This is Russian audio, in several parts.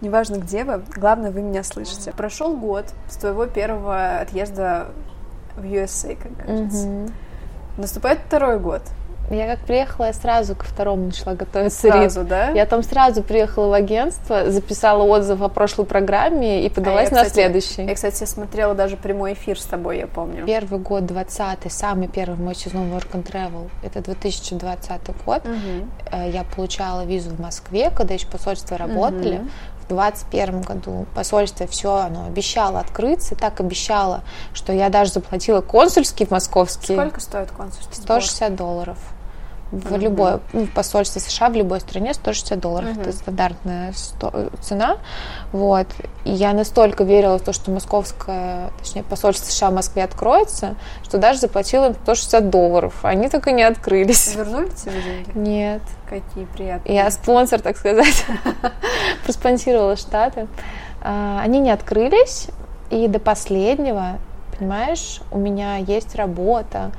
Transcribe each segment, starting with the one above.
Неважно, где вы, главное, вы меня слышите. Прошел год с твоего первого отъезда в USA, как. Мгм. Наступает второй год. Я как приехала, я сразу ко второму начала готовиться. Сразу, Рит. да? Я там сразу приехала в агентство, записала отзыв о прошлой программе и подалась А я, на кстати, следующий. Я, кстати, смотрела даже прямой эфир с тобой, я помню. Первый год, 20 самый первый мой сезон Work and Travel, это 2020 год. Э, Я получала визу в Москве, когда еще посольства работали. Мгм. В 2021 году посольство все оно обещало открыться, так обещало, что я даже заплатила консульский в московский. Сколько стоит консульский сбор? 160 долларов. В Мгм. любое ну, в посольстве США в любой стране 160 долларов. Мгм. Это стандартная сто- цена. Вот. И я настолько верила в то, что московское, точнее, посольство США в Москве откроется, что даже заплатила им 160 долларов. Они так и не открылись. Вернули тебе деньги? Нет. Какие приятные. Я спонсор, так сказать, проспонсировала Штаты. А, Они не открылись, и до последнего, понимаешь, у меня есть работа.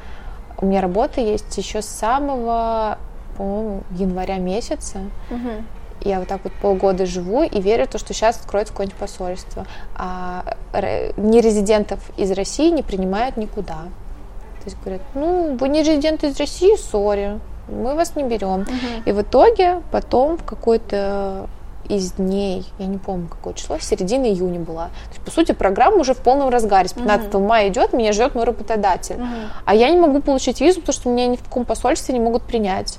У меня работа есть еще с самого, по-моему, января месяца. Мгм. Я вот так вот полгода живу и верю в то, что сейчас откроется какое-нибудь посольство. А ре- нерезидентов из России не принимают никуда. То есть говорят, ну, вы не резидент из России, сори, мы вас не берем. Мгм. И в итоге потом в какой-то из дней, я не помню какое число, середина июня была. То есть, по сути, программа уже в полном разгаре. С 15 мая идет, меня ждет мой работодатель. Мгм. А я не могу получить визу, потому что меня ни в каком посольстве не могут принять.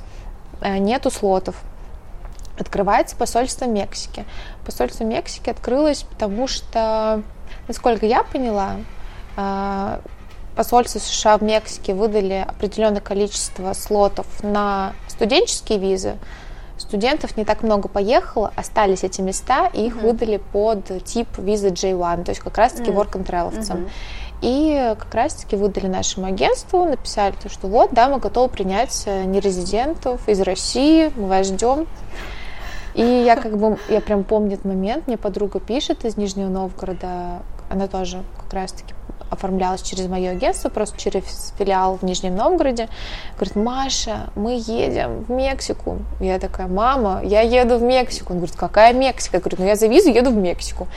Э, Нету слотов. Открывается посольство Мексики. Посольство Мексики открылось, потому что, насколько я поняла, э, посольство США в Мексике выдали определенное количество слотов на студенческие визы. Студентов не так много поехало, остались эти места, и их выдали под тип визы J1, то есть как раз-таки Мгм. work and travel Мгм. и как раз-таки выдали нашему агентству, написали, то, что вот, да, мы готовы принять э, нерезидентов из России, мы вас ждем. И я как бы, я прям помню этот момент, мне подруга пишет из Нижнего Новгорода, она тоже как раз-таки оформлялась через мое агентство, просто через филиал в Нижнем Новгороде. Говорит, Маша, мы едем в Мексику. Я такая, мама, я еду в Мексику. Он говорит, какая Мексика? Я говорю, ну я за визу еду в Мексику.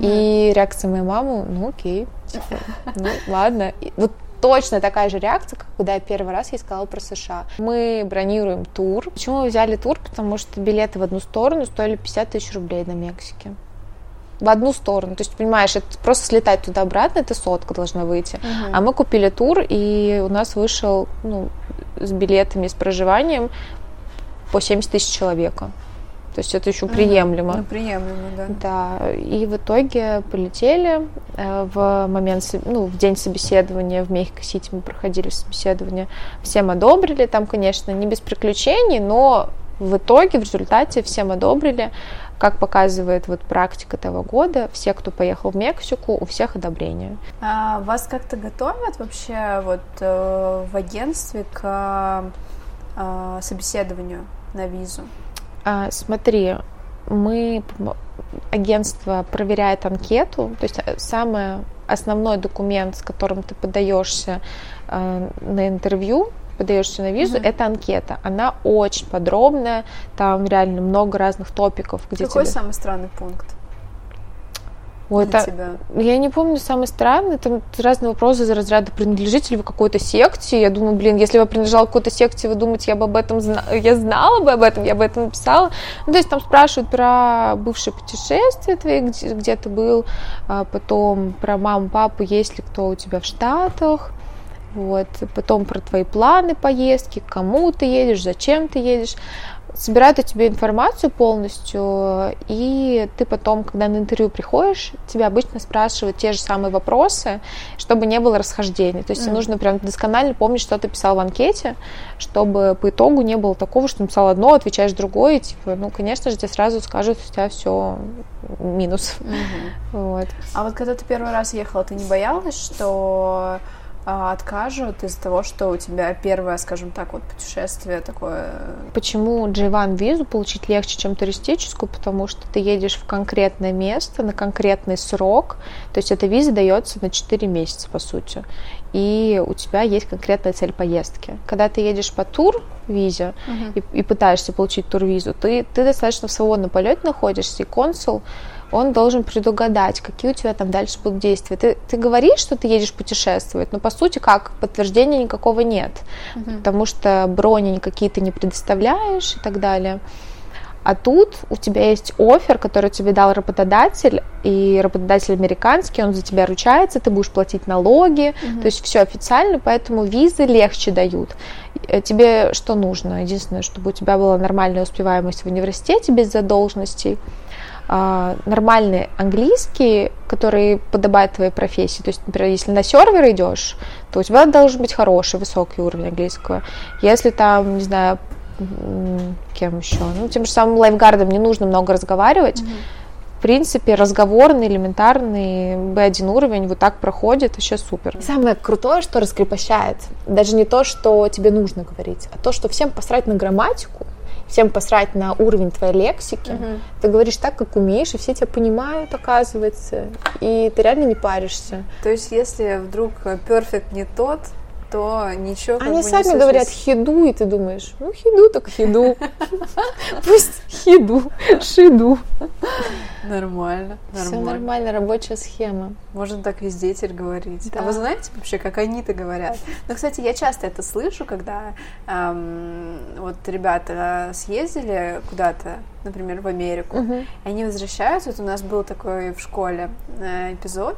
И реакция моей мамы, ну окей, типа, ну ладно. И вот точно такая же реакция, как когда я первый раз ей сказала про США. Мы бронируем тур. Почему мы взяли тур? Потому что билеты в одну сторону стоили 50 тысяч рублей на Мексике. В одну сторону. То есть, понимаешь, это просто слетать туда-обратно, это сотка должна выйти. А мы купили тур, и у нас вышел ну, с билетами, с проживанием по 70 тысяч человека. То есть это еще приемлемо. Ну, приемлемо, да. Да, и в итоге полетели э, в момент, ну, в день собеседования в Мехико-Сити мы проходили собеседование, всем одобрили, там, конечно, не без приключений, но в итоге, в результате всем одобрили, как показывает вот практика того года, все, кто поехал в Мексику, у всех одобрение. А вас как-то готовят вообще вот э, в агентстве к э, собеседованию на визу? А, смотри, мы агентство проверяет анкету, то есть э, самый основной документ, с которым ты подаешься э, на интервью, подаешься на визу, Мгм. это анкета. Она очень подробная, там реально много разных топиков, где Какой тебе- самый странный пункт Ой, это- тебя? Я не помню самый странный, там разные вопросы из разряда, принадлежите ли вы какой-то секте? Я думаю, блин, если бы я принадлежала какой-то секте, вы думаете, я бы об этом зна... я знала бы об этом, я бы это написала. Ну, то есть там спрашивают про бывшие путешествия твои, где, где ты был, а потом про маму, папу, есть ли кто у тебя в Штатах, вот, потом про твои планы поездки, к кому ты едешь, зачем ты едешь. Собирают о тебе информацию полностью, и ты потом, когда на интервью приходишь, тебя обычно спрашивают те же самые вопросы, чтобы не было расхождений. То есть Мгм. нужно прям досконально помнить, что ты писал в анкете, чтобы по итогу не было такого, что написал одно, отвечаешь другое, и типа, ну, конечно же, тебе сразу скажут, у тебя все минус. Вот. А вот когда ты первый раз ехала, ты не боялась, что откажут из-за того, что у тебя первое, скажем так, вот путешествие такое. Почему G1 визу получить легче, чем туристическую? Потому что ты едешь в конкретное место на конкретный срок, то есть эта виза дается на 4 месяца, по сути, и у тебя есть конкретная цель поездки. Когда ты едешь по тур визе uh-huh. и, и пытаешься получить тур-визу, ты, ты достаточно в свободном полете находишься, и консул он должен предугадать, какие у тебя там дальше будут действия. Ты, ты говоришь, что ты едешь путешествовать, но по сути как подтверждения никакого нет, угу. потому что брони какие то не предоставляешь и так далее. А тут у тебя есть офер, который тебе дал работодатель, и работодатель американский, он за тебя ручается, ты будешь платить налоги, mm то есть все официально, поэтому визы легче дают. Э, тебе что нужно? Единственное, чтобы у тебя была нормальная успеваемость в университете без задолженностей, нормальный английский, который подобает твоей профессии. То есть, например, если на сервер идешь, то у тебя должен быть хороший, высокий уровень английского. Если там, не знаю, кем еще, ну, тем же самым лайфгардом не нужно много разговаривать. Mm-hmm. В принципе, разговорный, элементарный B1 уровень вот так проходит, вообще супер. Самое крутое, что раскрепощает, даже не то, что тебе нужно говорить, а то, что всем посрать на грамматику, всем посрать на уровень твоей лексики. Угу. Ты говоришь так, как умеешь, и все тебя понимают, оказывается. И ты реально не паришься. То есть, если вдруг перфект не тот, то ничего Они сами говорят хиду, и ты думаешь, ну хиду так хиду. Пусть хиду, шиду. Нормально, нормально. Все нормально, рабочая схема. Можно так везде теперь говорить. Да. А вы знаете вообще, как они-то говорят? Ну, кстати, я часто это слышу, когда эм, вот ребята съездили куда-то, например, в Америку, угу. и они возвращаются. Вот у нас был такой в школе э, эпизод,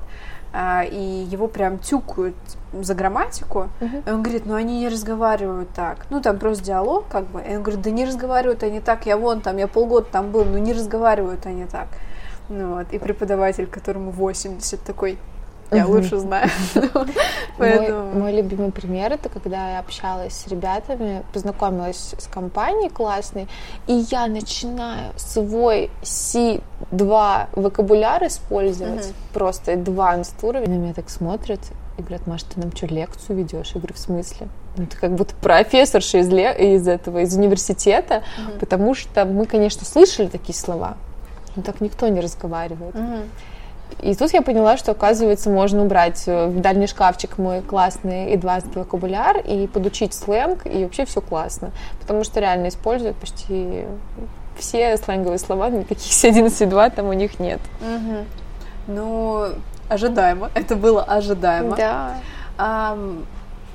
и его прям тюкают за грамматику. Uh-huh. И он говорит, ну они не разговаривают так. Ну там просто диалог как бы. И он говорит, да не разговаривают они так, я вон там, я полгода там был, но не разговаривают они так. Ну вот, и преподаватель, которому 80, такой, я угу. лучше знаю. Поэтому... мой, мой любимый пример это когда я общалась с ребятами, познакомилась с компанией классной, и я начинаю свой C2 вокабуляр использовать, угу. просто advanced уровень. На меня так смотрят и говорят, Маша, ты нам что, лекцию ведешь? Я говорю, в смысле? Ну, ты как будто профессорша из, из этого, из университета, угу. потому что мы, конечно, слышали такие слова, но так никто не разговаривает. Угу. И тут я поняла, что, оказывается, можно убрать э, в дальний шкафчик мой классный advanced вокабуляр и подучить сленг, и вообще все классно. Потому что реально используют почти все сленговые слова, никаких C11 там у них нет. Угу. Ну, ожидаемо. Это было ожидаемо. Да. А,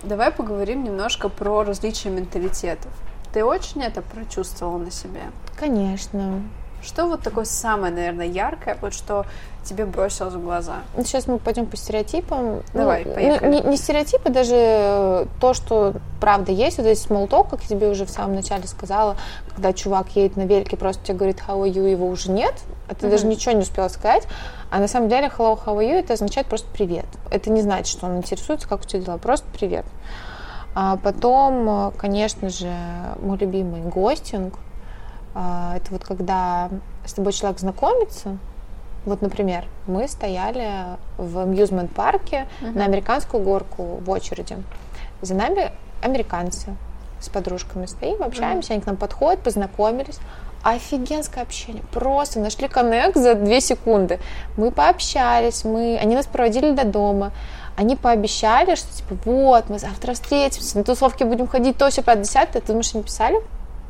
давай поговорим немножко про различия менталитетов. Ты очень это прочувствовала на себе? Конечно. Что вот такое самое, наверное, яркое, вот что тебе бросилось в глаза? Сейчас мы пойдем по стереотипам. Давай, ну, поехали. Не, не стереотипы, даже то, что правда есть. Вот здесь small как я тебе уже в самом начале сказала, когда чувак едет на велике, просто тебе говорит how are you, его уже нет, а ты mm-hmm. даже ничего не успела сказать. А на самом деле hello, how are you, это означает просто привет. Это не значит, что он интересуется, как у тебя дела, просто привет. А потом, конечно же, мой любимый гостинг – это вот когда с тобой человек знакомится, вот, например, мы стояли в амьюзмент-парке uh-huh. на американскую горку в очереди. За нами американцы с подружками стоим, общаемся, uh-huh. они к нам подходят, познакомились. Офигенское общение. Просто нашли коннект за две секунды. Мы пообщались, мы... они нас проводили до дома. Они пообещали, что типа вот, мы завтра встретимся, на тусовке будем ходить, то все 50 Ты думаешь, они писали?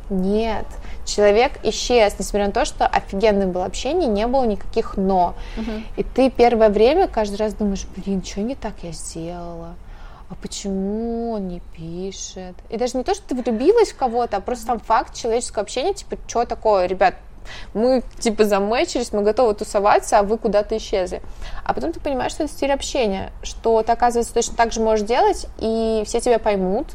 Нет человек исчез, несмотря на то, что офигенное было общение, не было никаких «но». Угу. И ты первое время каждый раз думаешь, блин, что не так я сделала? а почему он не пишет? И даже не то, что ты влюбилась в кого-то, а просто сам факт человеческого общения, типа, что такое, ребят, мы, типа, замечились, мы готовы тусоваться, а вы куда-то исчезли. А потом ты понимаешь, что это стиль общения, что ты, оказывается, точно так же можешь делать, и все тебя поймут,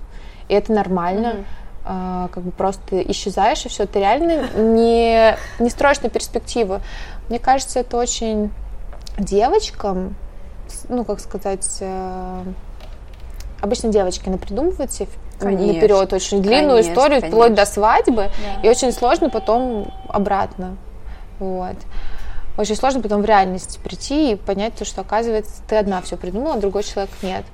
и это нормально. Mm-hmm а, как бы просто исчезаешь, и все, ты реально не, не строишь на перспективу. Мне кажется, это очень девочкам, ну, как сказать, э, обычно девочки напридумывают себе конечно, наперед очень длинную конечно, историю, конечно. вплоть до свадьбы, да. и очень сложно потом обратно. Вот. Очень сложно потом в реальности прийти и понять то, что оказывается ты одна все придумала, а другой человек нет.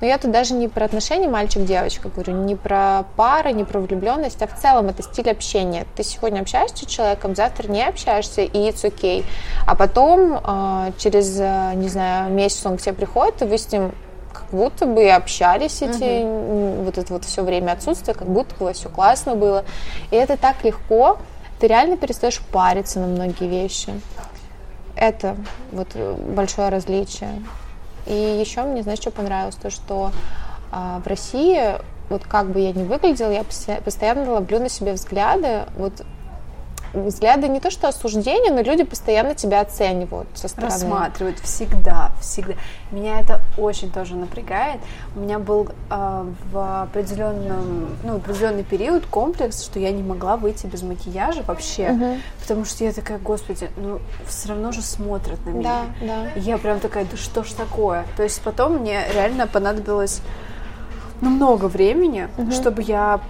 Но я тут даже не про отношения мальчик-девочка говорю, не про пары, не про влюбленность, а в целом это стиль общения. Ты сегодня общаешься с человеком, завтра не общаешься, и it's okay. А потом э, через, э, не знаю, месяц он к тебе приходит, и вы с ним как будто бы и общались эти, угу. вот это вот все время отсутствия, как будто бы все классно было. И это так легко, ты реально перестаешь париться на многие вещи. Это вот большое различие. И еще мне, знаешь, что понравилось? То, что а, в России, вот как бы я ни выглядела, я постоянно ловлю на себе взгляды, вот взгляды не то что осуждения, но люди постоянно тебя оценивают со стороны. Рассматривают всегда, всегда. Меня это очень тоже напрягает. У меня был э, в определенном, ну, определенный период комплекс, что я не могла выйти без макияжа вообще, угу. потому что я такая, господи, ну все равно же смотрят на меня. Да, да. И я прям такая, да что ж такое? То есть потом мне реально понадобилось ну, много времени, угу. чтобы я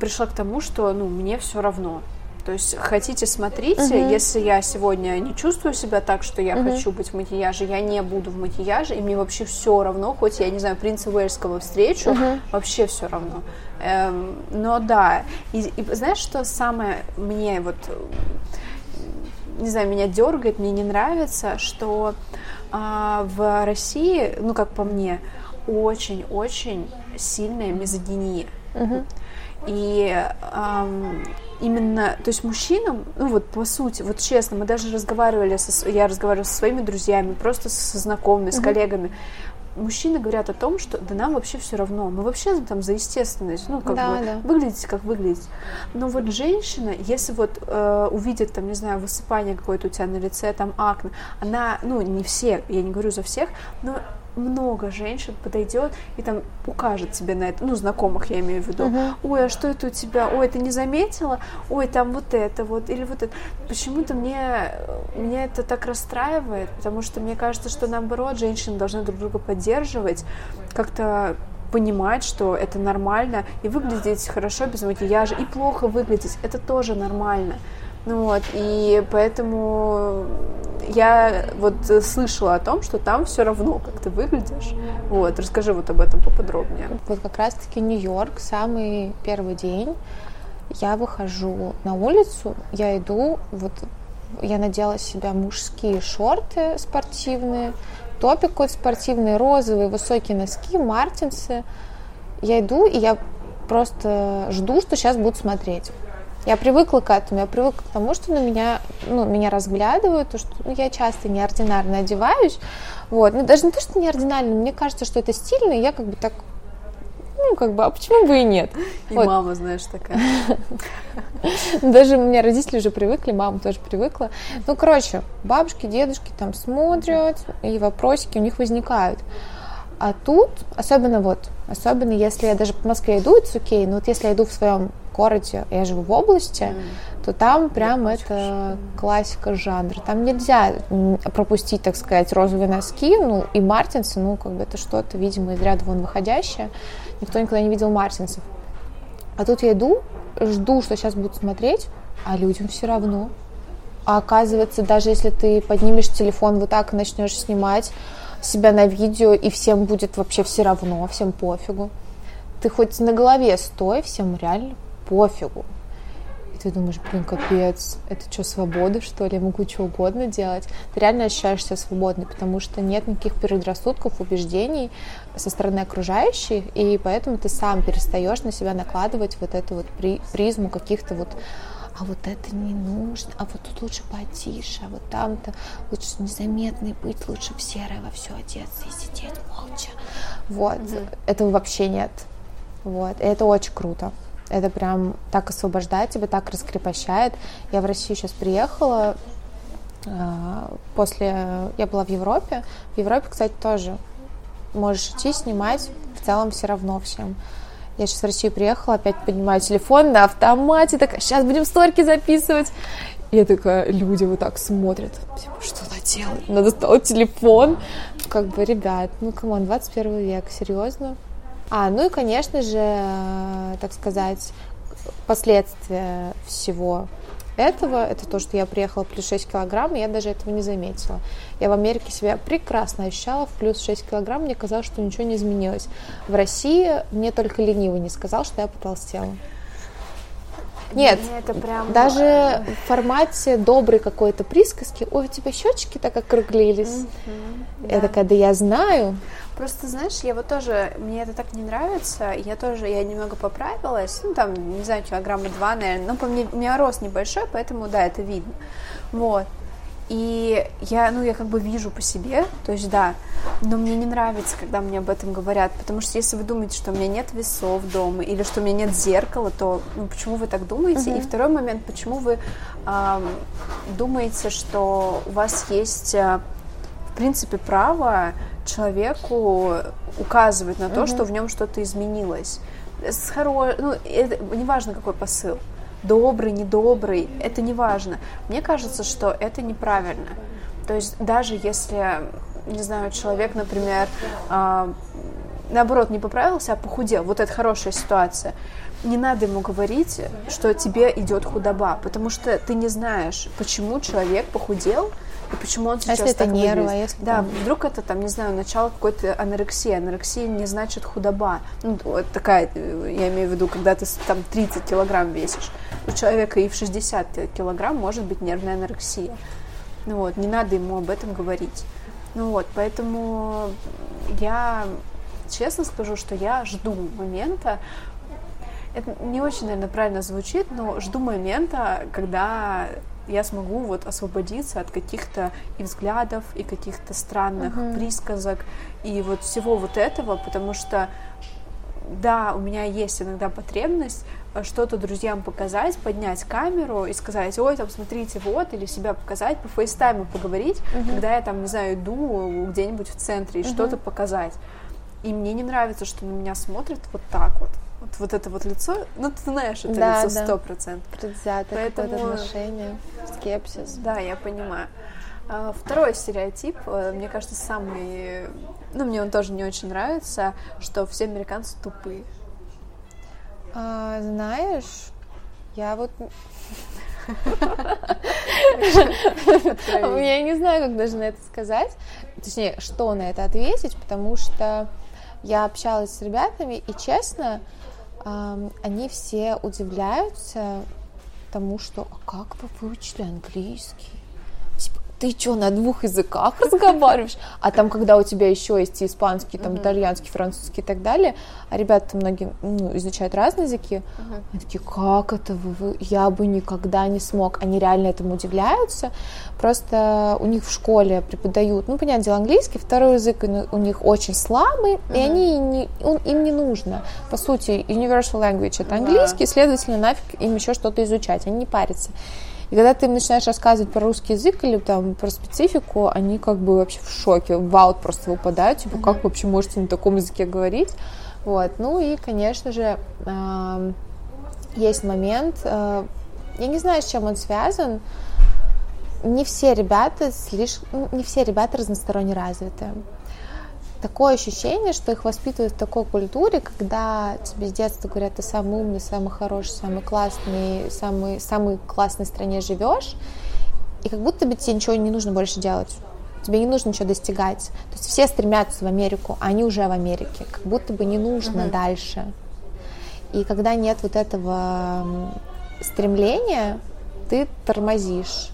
пришла к тому, что, ну, мне все равно. То есть хотите, смотрите. Uh-huh. Если я сегодня не чувствую себя так, что я uh-huh. хочу быть в макияже, я не буду в макияже, и мне вообще все равно, хоть я не знаю принца Уэльского встречу, uh-huh. вообще все равно. Эм, но да, и, и знаешь, что самое мне вот не знаю, меня дергает, мне не нравится, что э, в России, ну как по мне, очень-очень сильная мизогиния. Uh-huh. И эм, именно, то есть мужчинам, ну вот по сути, вот честно, мы даже разговаривали, со, я разговаривала со своими друзьями, просто со знакомыми, с коллегами, мужчины говорят о том, что да нам вообще все равно, мы вообще там за естественность, ну как да, бы да. выглядите как выглядите. Но вот женщина, если вот э, увидит там, не знаю, высыпание какое-то у тебя на лице, там акне, она, ну не все, я не говорю за всех, но много женщин подойдет и там укажет тебе на это, ну, знакомых я имею в виду, uh-huh. ой, а что это у тебя, ой, ты не заметила, ой, там вот это вот, или вот это. Почему-то мне, меня это так расстраивает, потому что мне кажется, что наоборот, женщины должны друг друга поддерживать, как-то понимать, что это нормально, и выглядеть хорошо без макияжа, и плохо выглядеть, это тоже нормально. Ну вот, и поэтому я вот слышала о том, что там все равно, как ты выглядишь. Вот, расскажи вот об этом поподробнее. Вот как раз-таки Нью-Йорк, самый первый день, я выхожу на улицу, я иду, вот я надела себе мужские шорты спортивные, топик какой-то спортивный, розовые, высокие носки, мартинсы. Я иду, и я просто жду, что сейчас будут смотреть. Я привыкла к этому, я привыкла к тому, что на меня, ну, меня разглядывают, то, что ну, я часто неординарно одеваюсь, вот, ну, даже не то, что неординарно, мне кажется, что это стильно, и я как бы так, ну, как бы, а почему бы и нет? И вот. мама, знаешь, такая. Даже у меня родители уже привыкли, мама тоже привыкла. Ну, короче, бабушки, дедушки там смотрят, и вопросики у них возникают. А тут, особенно вот, особенно если я даже по Москве иду, это окей, но вот если я иду в своем городе, я живу в области, mm. то там прям я это классика жанра. Там нельзя пропустить, так сказать, розовые носки, ну и мартинсы, ну как бы это что-то, видимо, из ряда вон выходящее. Никто никогда не видел мартинсов. А тут я иду, жду, что сейчас будут смотреть, а людям все равно. А оказывается, даже если ты поднимешь телефон вот так и начнешь снимать себя на видео, и всем будет вообще все равно, всем пофигу. Ты хоть на голове стой, всем реально пофигу. И ты думаешь, блин, капец, это что, свобода, что ли? Я могу что угодно делать. Ты реально ощущаешь себя свободной, потому что нет никаких предрассудков, убеждений со стороны окружающих, и поэтому ты сам перестаешь на себя накладывать вот эту вот призму каких-то вот а вот это не нужно, а вот тут лучше потише, а вот там-то лучше незаметный быть, лучше в серое во все одеться и сидеть молча. Вот, mm-hmm. этого вообще нет. Вот, и это очень круто. Это прям так освобождает тебя, так раскрепощает. Я в Россию сейчас приехала, а, после... Я была в Европе. В Европе, кстати, тоже можешь идти снимать, в целом все равно всем. Я сейчас в Россию приехала, опять поднимаю телефон на автомате, такая, сейчас будем сторки записывать. Я такая, люди вот так смотрят, типа, что она делает? Она достала телефон. Как бы, ребят, ну, come on, 21 век, серьезно? А, ну и, конечно же, так сказать, последствия всего этого, это то, что я приехала плюс 6 килограмм, и я даже этого не заметила. Я в Америке себя прекрасно ощущала в плюс 6 килограмм, мне казалось, что ничего не изменилось. В России мне только ленивый не сказал, что я потолстела. Нет, это прям... даже в формате доброй какой-то присказки, ой, у тебя щечки так округлились. Mm-hmm, я да. такая, да я знаю. Просто, знаешь, я вот тоже, мне это так не нравится, я тоже, я немного поправилась, ну, там, не знаю, килограмма два, наверное, но по мне, у меня рост небольшой, поэтому, да, это видно. Вот. И я, ну, я как бы вижу по себе, то есть да, но мне не нравится, когда мне об этом говорят, потому что если вы думаете, что у меня нет весов дома или что у меня нет зеркала, то ну, почему вы так думаете? Uh-huh. И второй момент, почему вы э, думаете, что у вас есть, э, в принципе, право человеку указывать на то, uh-huh. что в нем что-то изменилось. С хоро... ну, это, неважно, какой посыл добрый, недобрый, это не важно. Мне кажется, что это неправильно. То есть даже если, не знаю, человек, например, э, наоборот, не поправился, а похудел, вот это хорошая ситуация, не надо ему говорить, что тебе идет худоба, потому что ты не знаешь, почему человек похудел, и почему он сейчас а если так это нервы, а если Да, там... вдруг это там, не знаю, начало какой-то анорексии. Анорексия не значит худоба. Ну, вот такая, я имею в виду, когда ты там 30 килограмм весишь. У человека и в 60 килограмм может быть нервная анорексия. Ну вот, не надо ему об этом говорить. Ну вот, поэтому я честно скажу, что я жду момента, это не очень, наверное, правильно звучит, но жду момента, когда я смогу вот освободиться от каких-то и взглядов, и каких-то странных uh-huh. присказок, и вот всего вот этого, потому что да, у меня есть иногда потребность э, что-то друзьям показать, поднять камеру и сказать, ой, там, смотрите, вот, или себя показать, по фейстайму поговорить, uh-huh. когда я там, не знаю, иду где-нибудь в центре и uh-huh. что-то показать. И мне не нравится, что на меня смотрят вот так вот вот, вот это вот лицо, ну ты знаешь это да, лицо сто процентов. Предвзятое Поэтому... отношение, скепсис. Да, я понимаю. А, второй стереотип, э, мне кажется, самый, ну мне он тоже не очень нравится, что все американцы тупые. А, знаешь, я вот я не знаю, как даже на это сказать, точнее, что на это ответить, потому что я общалась с ребятами, и честно, они все удивляются тому, что «А как вы выучили английский?» Ты что, на двух языках разговариваешь? А там, когда у тебя еще есть и испанский, там, итальянский, французский и так далее, а ребята многие ну, изучают разные языки, они такие, как это вы, я бы никогда не смог. Они реально этому удивляются. Просто у них в школе преподают, ну, понятное дело, английский, второй язык у них очень слабый, и они не, он, им не нужно. По сути, universal language это английский, следовательно, нафиг им еще что-то изучать, они не парятся. И когда ты им начинаешь рассказывать про русский язык или там про специфику, они как бы вообще в шоке, в аут просто выпадают, типа, как вы вообще можете на таком языке говорить? Вот, ну и, конечно же, есть момент, э, я не знаю, с чем он связан, не все ребята слишком, ну, не все ребята разносторонне развиты такое ощущение, что их воспитывают в такой культуре, когда тебе с детства говорят, ты самый умный, самый хороший, самый классный, самый, самый классной стране живешь, и как будто бы тебе ничего не нужно больше делать. Тебе не нужно ничего достигать. То есть все стремятся в Америку, а они уже в Америке. Как будто бы не нужно uh-huh. дальше. И когда нет вот этого стремления, ты тормозишь.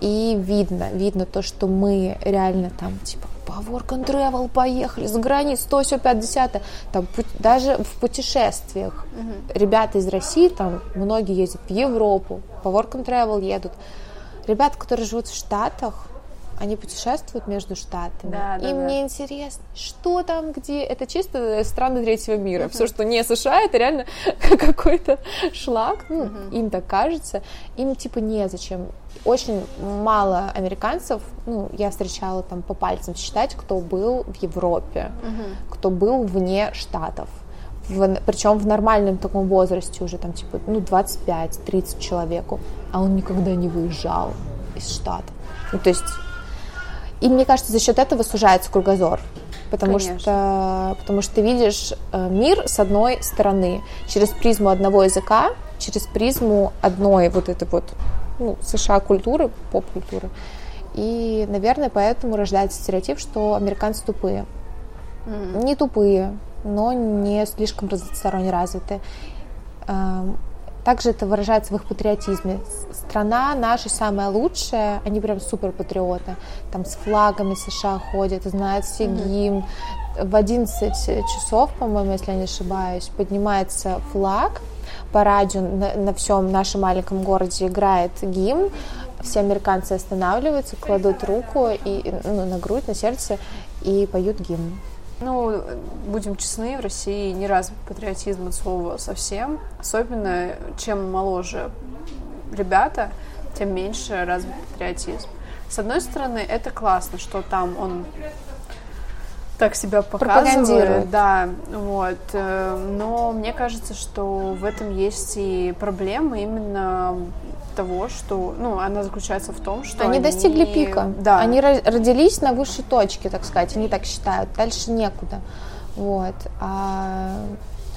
И видно, видно то, что мы реально там, типа, по work and travel поехали, за границу, то, все, 50 там, даже в путешествиях угу. ребята из России, там, многие ездят в Европу, по work and travel едут. Ребята, которые живут в Штатах, они путешествуют между штатами. Да, да, и да. мне интересно, что там, где. Это чисто страны третьего мира. Uh-huh. Все, что не США, это реально какой-то шлак. Ну, uh-huh. им так кажется. Им типа незачем. Очень мало американцев, ну, я встречала там по пальцам считать, кто был в Европе, uh-huh. кто был вне штатов. В, причем в нормальном таком возрасте уже там типа ну 25-30 человеку, а он никогда не выезжал из штата. Ну, то есть и мне кажется, за счет этого сужается кругозор. Потому что, потому что ты видишь э, мир с одной стороны, через призму одного языка, через призму одной вот этой вот ну, США культуры, поп-культуры. И, наверное, поэтому рождается стереотип, что американцы тупые. Mm. Не тупые, но не слишком разносторонне развиты. Также это выражается в их патриотизме. Страна наша самая лучшая, они прям супер патриоты. Там с флагами США ходят, знают все гимн. В 11 часов, по-моему, если я не ошибаюсь, поднимается флаг, по радио на, на всем нашем маленьком городе играет гимн, все американцы останавливаются, кладут руку и, ну, на грудь, на сердце и поют гимн. Ну, будем честны, в России не развит патриотизм от слова совсем. Особенно, чем моложе ребята, тем меньше развит патриотизм. С одной стороны, это классно, что там он так себя показывает. Да, вот. Э, но мне кажется, что в этом есть и проблема именно того, что, ну, она заключается в том, что они, они... достигли пика, да, они родились на высшей точке, так сказать, они так считают, дальше некуда, вот, а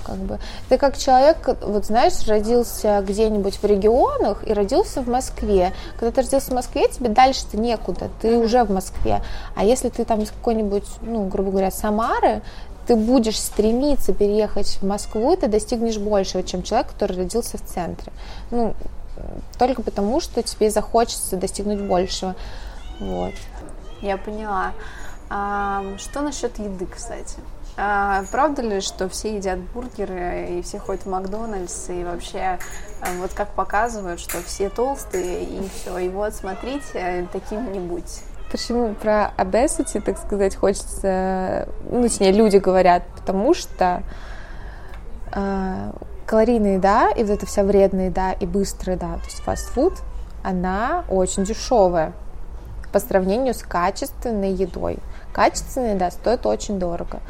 как бы ты как человек, вот знаешь, родился где-нибудь в регионах и родился в Москве. Когда ты родился в Москве, тебе дальше-то некуда, ты уже в Москве. А если ты там из какой-нибудь, ну, грубо говоря, Самары, ты будешь стремиться переехать в Москву, ты достигнешь большего, чем человек, который родился в центре. Ну, только потому, что тебе захочется достигнуть большего. Вот. Я поняла. А, что насчет еды, кстати? А, правда ли, что все едят бургеры и все ходят в Макдональдс и вообще а, вот как показывают, что все толстые и все, и вот смотрите, таким не будь. Почему про obesity, так сказать, хочется, ну, точнее, люди говорят, потому что э, калорийная еда и вот эта вся вредная еда и быстрая еда, то есть фастфуд, она очень дешевая по сравнению с качественной едой. Качественная еда стоит очень дорого.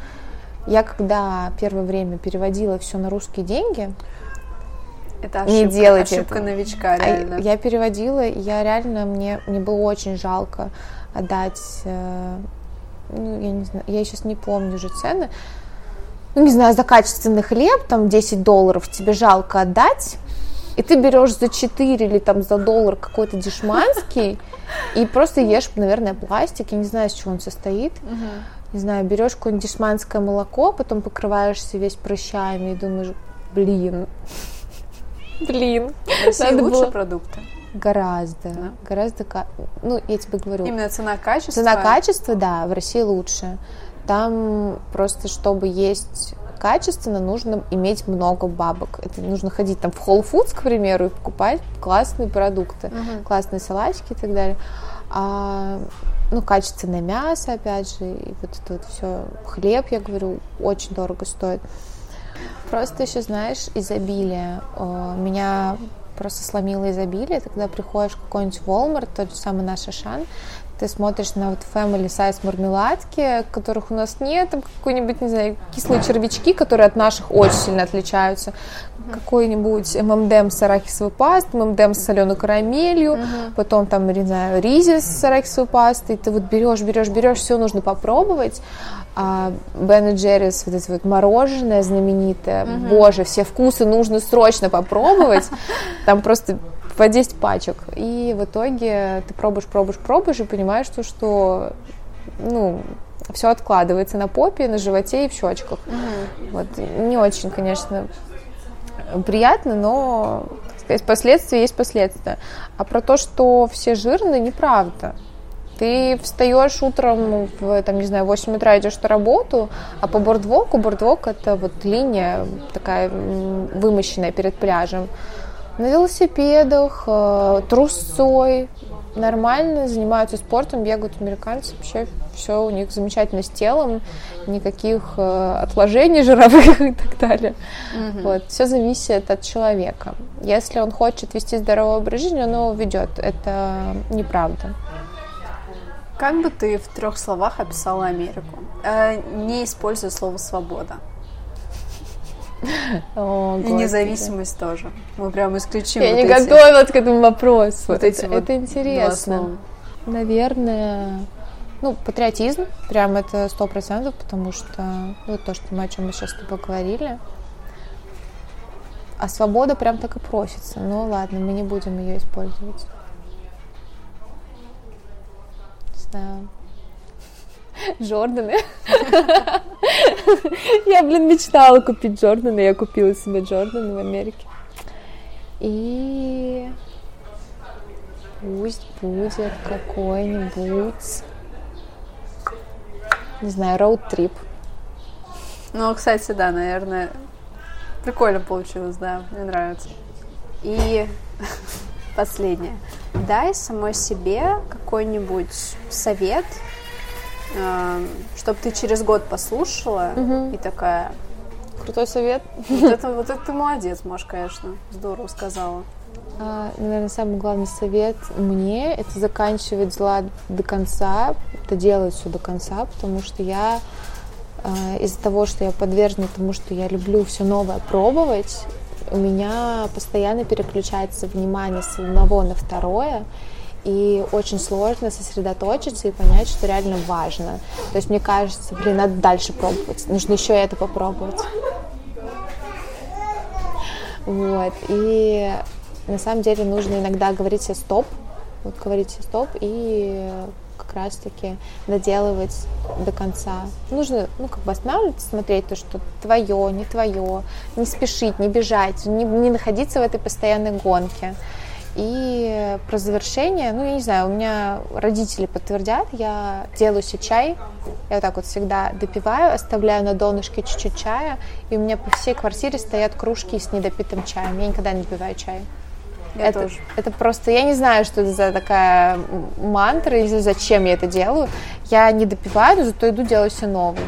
Я когда первое время переводила все на русские деньги, это ошибка, не делайте ошибка это. новичка, а реально. А я переводила, я реально, мне, мне было очень жалко отдать, э, ну, я не знаю, я сейчас не помню уже цены, ну, не знаю, за качественный хлеб, там, 10 долларов тебе жалко отдать, и ты берешь за 4 или там за доллар какой-то дешманский и просто ешь, наверное, пластик, я не знаю, из чего он состоит. Не знаю, берешь какое-нибудь дешманское молоко, потом покрываешься весь прыщами и думаешь, блин, блин. Надо лучше было... продукты. Гораздо, да? гораздо, ну, я тебе говорю. Именно цена-качество? Цена-качество, да, в России лучше. Там просто, чтобы есть качественно, нужно иметь много бабок. Это нужно ходить там в Whole Foods, к примеру, и покупать классные продукты, uh-huh. классные салатики и так далее. А, ну, качественное мясо, опять же, и вот это вот все. Хлеб, я говорю, очень дорого стоит. Просто еще, знаешь, изобилие. Меня просто сломило изобилие. Когда приходишь в какой-нибудь Walmart, тот же самый наш Ашан, ты смотришь на вот family size мармеладки, которых у нас нет, там какой-нибудь, не знаю, кислые червячки, которые от наших очень сильно отличаются, какой-нибудь ММДМ с арахисовой пастой, ММДМ с соленой карамелью, uh-huh. потом там, не знаю, ризи с арахисовой пастой, ты вот берешь, берешь, берешь, все нужно попробовать, а Бен и Джеррис, вот это вот мороженое знаменитое, uh-huh. боже, все вкусы нужно срочно попробовать, там просто по 10 пачек. И в итоге ты пробуешь, пробуешь, пробуешь и понимаешь, что, что ну, все откладывается на попе, на животе и в щечках. Угу. Вот. Не очень, конечно, приятно, но сказать, последствия есть последствия. А про то, что все жирные, неправда. Ты встаешь утром в, там, не знаю, 8 утра идешь на работу, а по бордвоку, бордвок это вот линия такая вымощенная перед пляжем на велосипедах, э, трусцой, нормально занимаются спортом, бегают американцы, вообще все у них замечательно с телом, никаких э, отложений жировых и так далее. Mm-hmm. Вот, все зависит от человека. Если он хочет вести здоровый образ жизни, он его ведет. Это неправда. Как бы ты в трех словах описала Америку, э, не используя слово свобода? И независимость тоже. Мы прям исключим. Я не эти... готовилась к этому вопросу. Вот это, это интересно. Наверное, ну, патриотизм, прям это сто процентов, потому что ну, то, что мы о чем мы сейчас с тобой говорили, а свобода прям так и просится. Ну ладно, мы не будем ее использовать. Не знаю. Джорданы. Я, блин, мечтала купить Джорданы, я купила себе Джорданы в Америке. И пусть будет какой-нибудь, не знаю, роуд-трип. Ну, кстати, да, наверное, прикольно получилось, да, мне нравится. И последнее. Дай самой себе какой-нибудь совет, чтобы ты через год послушала и такая, Крутой совет. вот это, вот это ты молодец, Маш, конечно, здорово сказала. А, наверное, самый главный совет мне это заканчивать дела до конца, это делать все до конца, потому что я а, из-за того, что я подвержена тому, что я люблю все новое пробовать, у меня постоянно переключается внимание с одного на второе, и очень сложно сосредоточиться и понять, что реально важно. То есть мне кажется, блин, надо дальше пробовать, нужно еще это попробовать. Вот, и на самом деле нужно иногда говорить себе стоп, вот говорить себе стоп и как раз-таки доделывать до конца. Нужно, ну, как бы останавливаться, смотреть то, что твое, не твое, не спешить, не бежать, не, не находиться в этой постоянной гонке. И про завершение, ну, я не знаю, у меня родители подтвердят, я делаю себе чай, я вот так вот всегда допиваю, оставляю на донышке чуть-чуть чая, и у меня по всей квартире стоят кружки с недопитым чаем. Я никогда не допиваю чай. Я это, тоже. это просто, я не знаю, что это за такая мантра, или зачем я это делаю. Я не допиваю, но зато иду делать все новое.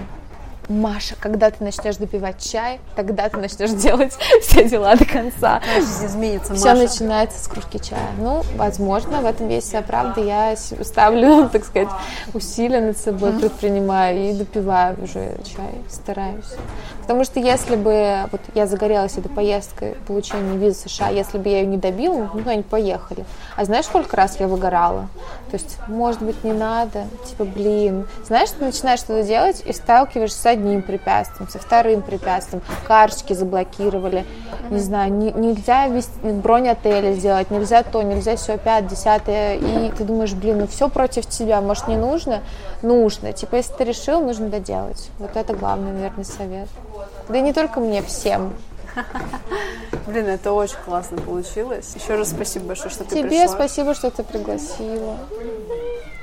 Маша, когда ты начнешь допивать чай, тогда ты начнешь делать все дела до конца. Жизнь изменится, Все Маша. начинается с кружки чая. Ну, возможно, в этом есть вся правда. Я ставлю, так сказать, усилия над собой, предпринимаю и допиваю уже чай, стараюсь. Потому что если бы вот я загорелась этой поездкой, получением визы США, если бы я ее не добила, ну, они поехали. А знаешь, сколько раз я выгорала? То есть, может быть, не надо, типа, блин. Знаешь, ты начинаешь что-то делать и сталкиваешься одним препятствием, со вторым препятствием, карточки заблокировали, не знаю, не- нельзя вести, бронь отеля сделать, нельзя то, нельзя все, пять, десятое, и ты думаешь, блин, ну все против тебя, может, не нужно? Нужно. Типа, если ты решил, нужно доделать. Вот это главный, наверное, совет. Да и не только мне, всем. Блин, это очень классно получилось. Еще раз спасибо большое, что ты Тебе пришла. спасибо, что ты пригласила.